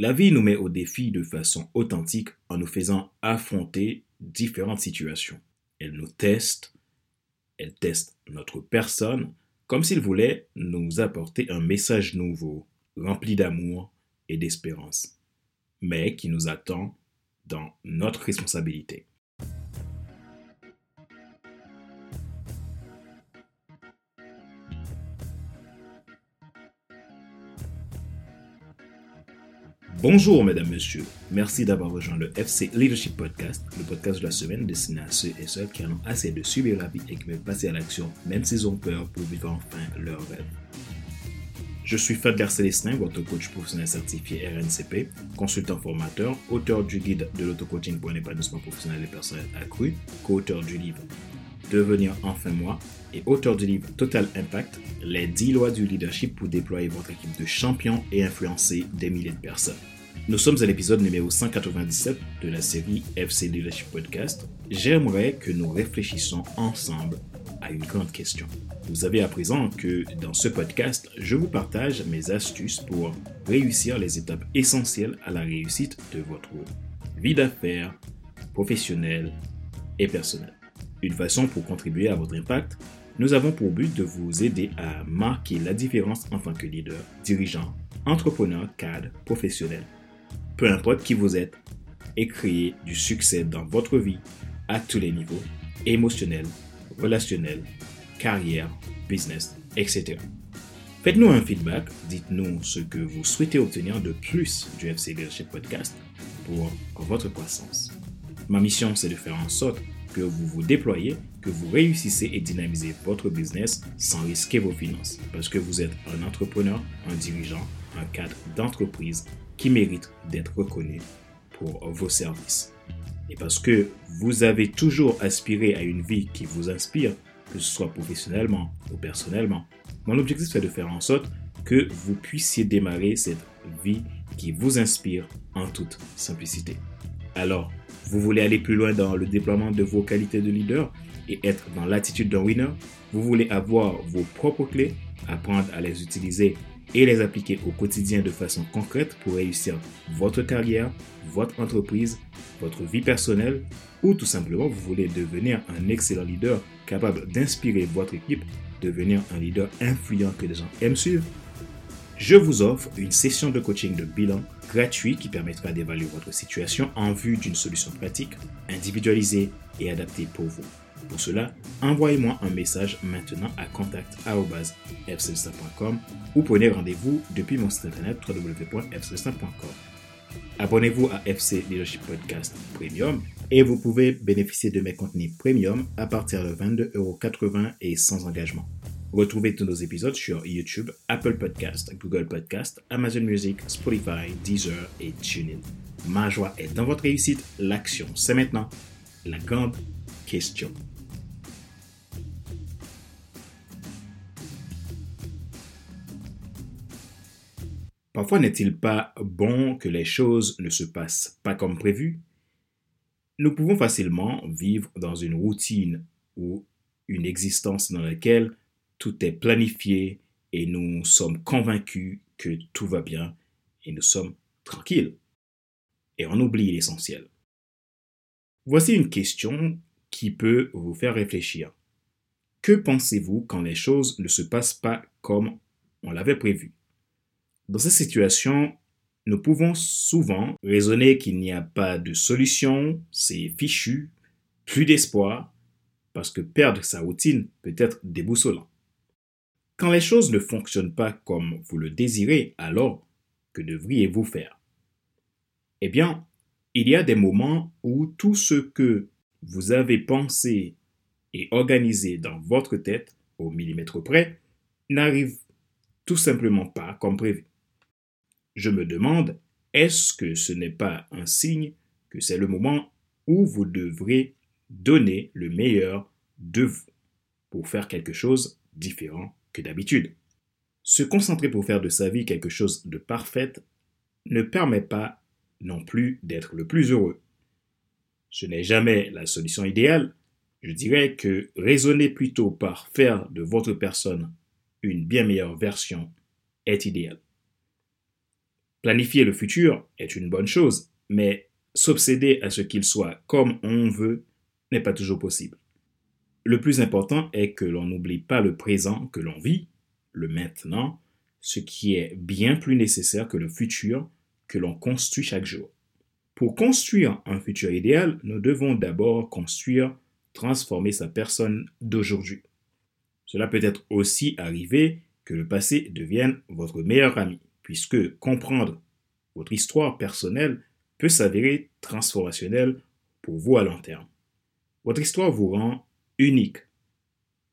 La vie nous met au défi de façon authentique en nous faisant affronter différentes situations. Elle nous teste, elle teste notre personne comme s'il voulait nous apporter un message nouveau, rempli d'amour et d'espérance, mais qui nous attend dans notre responsabilité. Bonjour mesdames, messieurs. Merci d'avoir rejoint le FC Leadership Podcast, le podcast de la semaine destiné à ceux et celles qui en ont assez de suivre la vie et qui veulent passer à l'action, même s'ils ont peur pour vivre enfin leur rêve. Je suis Fadler Célestin, votre coach professionnel certifié RNCP, consultant formateur, auteur du guide de l'auto-coaching pour un épanouissement professionnel et personnel accru, co-auteur du livre Devenir enfin moi et auteur du livre Total Impact, les 10 lois du leadership pour déployer votre équipe de champions et influencer des milliers de personnes. Nous sommes à l'épisode numéro 197 de la série FC Leadership Podcast. J'aimerais que nous réfléchissions ensemble à une grande question. Vous savez à présent que dans ce podcast, je vous partage mes astuces pour réussir les étapes essentielles à la réussite de votre vie d'affaires, professionnelle et personnelle. Une façon pour contribuer à votre impact, nous avons pour but de vous aider à marquer la différence en tant que leader, dirigeant, entrepreneur, cadre, professionnel. Peu importe qui vous êtes, et créer du succès dans votre vie à tous les niveaux, émotionnel, relationnel, carrière, business, etc. Faites-nous un feedback, dites-nous ce que vous souhaitez obtenir de plus du FC Leadership Podcast pour votre croissance. Ma mission, c'est de faire en sorte que vous vous déployez, que vous réussissez et dynamisez votre business sans risquer vos finances. Parce que vous êtes un entrepreneur, un dirigeant, un cadre d'entreprise qui mérite d'être reconnu pour vos services. Et parce que vous avez toujours aspiré à une vie qui vous inspire, que ce soit professionnellement ou personnellement, mon objectif c'est de faire en sorte que vous puissiez démarrer cette vie qui vous inspire en toute simplicité. Alors, vous voulez aller plus loin dans le déploiement de vos qualités de leader et être dans l'attitude d'un winner? Vous voulez avoir vos propres clés, apprendre à les utiliser et les appliquer au quotidien de façon concrète pour réussir votre carrière, votre entreprise, votre vie personnelle? Ou tout simplement vous voulez devenir un excellent leader capable d'inspirer votre équipe, devenir un leader influent que les gens aiment suivre? Je vous offre une session de coaching de bilan gratuit qui permettra d'évaluer votre situation en vue d'une solution pratique, individualisée et adaptée pour vous. Pour cela, envoyez-moi un message maintenant à contact.fcelsa.com ou prenez rendez-vous depuis mon site internet www.fcelsa.com. Abonnez-vous à FC Leadership Podcast Premium et vous pouvez bénéficier de mes contenus premium à partir de 22,80€ et sans engagement. Retrouvez tous nos épisodes sur YouTube, Apple Podcast, Google Podcast, Amazon Music, Spotify, Deezer et TuneIn. Ma joie est dans votre réussite. L'action, c'est maintenant la grande question. Parfois n'est-il pas bon que les choses ne se passent pas comme prévu? Nous pouvons facilement vivre dans une routine ou une existence dans laquelle tout est planifié et nous sommes convaincus que tout va bien et nous sommes tranquilles. Et on oublie l'essentiel. Voici une question qui peut vous faire réfléchir. Que pensez-vous quand les choses ne se passent pas comme on l'avait prévu? Dans cette situation, nous pouvons souvent raisonner qu'il n'y a pas de solution, c'est fichu, plus d'espoir, parce que perdre sa routine peut être déboussolant. Quand les choses ne fonctionnent pas comme vous le désirez, alors que devriez-vous faire? Eh bien, il y a des moments où tout ce que vous avez pensé et organisé dans votre tête au millimètre près n'arrive tout simplement pas comme prévu. Je me demande, est-ce que ce n'est pas un signe que c'est le moment où vous devrez donner le meilleur de vous pour faire quelque chose différent? Que d'habitude. Se concentrer pour faire de sa vie quelque chose de parfait ne permet pas non plus d'être le plus heureux. Ce n'est jamais la solution idéale. Je dirais que raisonner plutôt par faire de votre personne une bien meilleure version est idéal. Planifier le futur est une bonne chose, mais s'obséder à ce qu'il soit comme on veut n'est pas toujours possible. Le plus important est que l'on n'oublie pas le présent que l'on vit, le maintenant, ce qui est bien plus nécessaire que le futur que l'on construit chaque jour. Pour construire un futur idéal, nous devons d'abord construire, transformer sa personne d'aujourd'hui. Cela peut être aussi arrivé que le passé devienne votre meilleur ami, puisque comprendre votre histoire personnelle peut s'avérer transformationnel pour vous à long terme. Votre histoire vous rend unique.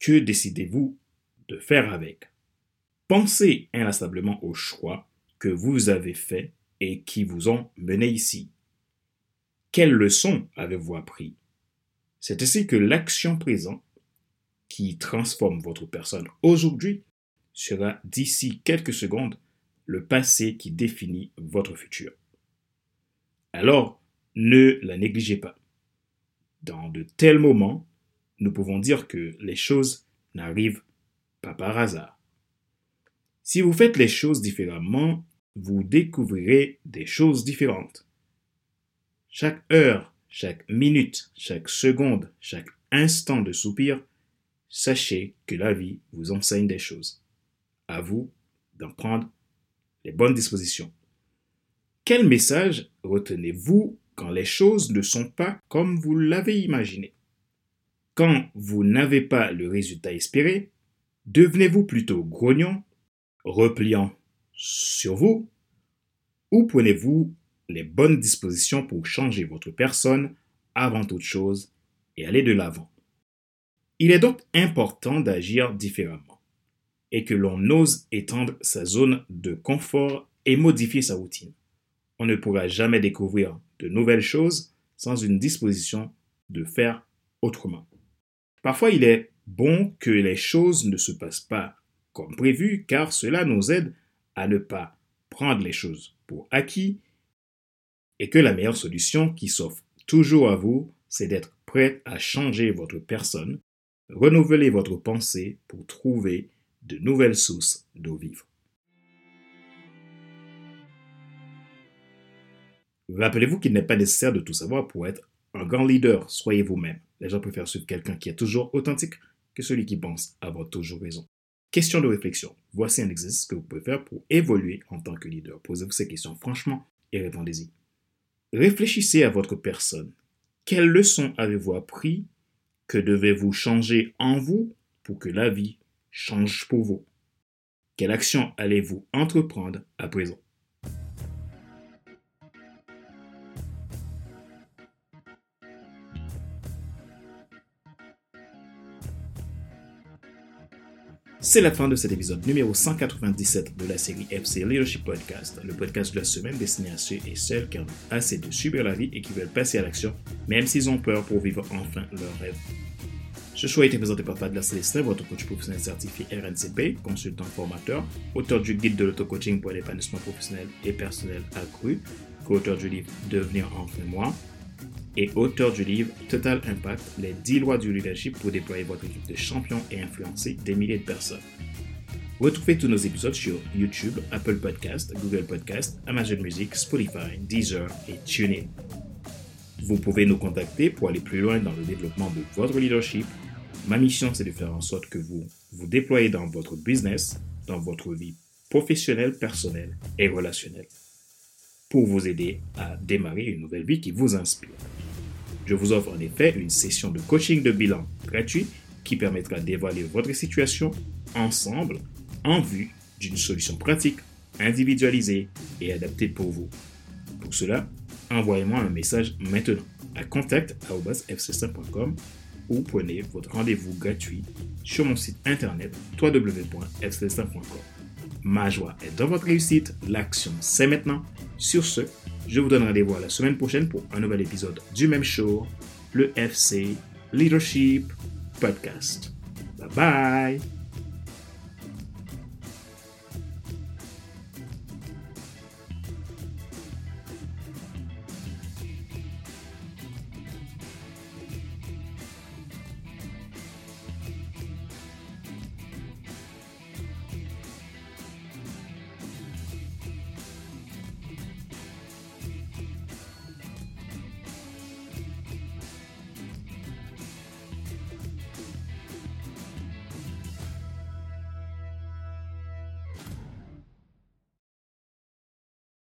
Que décidez-vous de faire avec? Pensez inlassablement aux choix que vous avez faits et qui vous ont mené ici. Quelles leçons avez-vous appris? C'est ainsi que l'action présente, qui transforme votre personne aujourd'hui, sera d'ici quelques secondes le passé qui définit votre futur. Alors, ne la négligez pas. Dans de tels moments, nous pouvons dire que les choses n'arrivent pas par hasard. Si vous faites les choses différemment, vous découvrirez des choses différentes. Chaque heure, chaque minute, chaque seconde, chaque instant de soupir, sachez que la vie vous enseigne des choses. À vous d'en prendre les bonnes dispositions. Quel message retenez-vous quand les choses ne sont pas comme vous l'avez imaginé? Quand vous n'avez pas le résultat espéré, devenez-vous plutôt grognon, repliant sur vous, ou prenez-vous les bonnes dispositions pour changer votre personne avant toute chose et aller de l'avant Il est donc important d'agir différemment et que l'on ose étendre sa zone de confort et modifier sa routine on ne pourra jamais découvrir de nouvelles choses sans une disposition de faire autrement. Parfois, il est bon que les choses ne se passent pas comme prévu, car cela nous aide à ne pas prendre les choses pour acquis et que la meilleure solution qui s'offre toujours à vous, c'est d'être prêt à changer votre personne, renouveler votre pensée pour trouver de nouvelles sources d'eau vive. Rappelez-vous qu'il n'est pas nécessaire de tout savoir pour être un grand leader. Soyez vous-même. Les gens préfèrent suivre quelqu'un qui est toujours authentique que celui qui pense avoir toujours raison. Question de réflexion. Voici un exercice que vous pouvez faire pour évoluer en tant que leader. Posez-vous ces questions franchement et répondez-y. Réfléchissez à votre personne. Quelles leçons avez-vous appris Que devez-vous changer en vous pour que la vie change pour vous? Quelle action allez-vous entreprendre à présent? C'est la fin de cet épisode numéro 197 de la série FC Leadership Podcast, le podcast de la semaine destiné à ceux et celles qui ont assez de subir la vie et qui veulent passer à l'action, même s'ils ont peur pour vivre enfin leur rêve. Ce choix a été présenté par Fadler Célestin, votre coach professionnel certifié RNCP, consultant formateur, auteur du guide de l'auto-coaching pour l'épanouissement professionnel et personnel accru, co-auteur du livre Devenir enfin moi, et auteur du livre Total Impact, les 10 lois du leadership pour déployer votre équipe de champions et influencer des milliers de personnes. Retrouvez tous nos épisodes sur YouTube, Apple Podcast, Google Podcast, Amazon Music, Spotify, Deezer et TuneIn. Vous pouvez nous contacter pour aller plus loin dans le développement de votre leadership. Ma mission, c'est de faire en sorte que vous vous déployez dans votre business, dans votre vie professionnelle, personnelle et relationnelle pour vous aider à démarrer une nouvelle vie qui vous inspire. Je vous offre en effet une session de coaching de bilan gratuit qui permettra d'évaluer votre situation ensemble en vue d'une solution pratique, individualisée et adaptée pour vous. Pour cela, envoyez-moi un message maintenant à contact.fc5.com ou prenez votre rendez-vous gratuit sur mon site internet www.fc5.com. Ma joie est dans votre réussite, l'action c'est maintenant sur ce, je vous donne rendez-vous la semaine prochaine pour un nouvel épisode du même show, le FC Leadership Podcast. Bye bye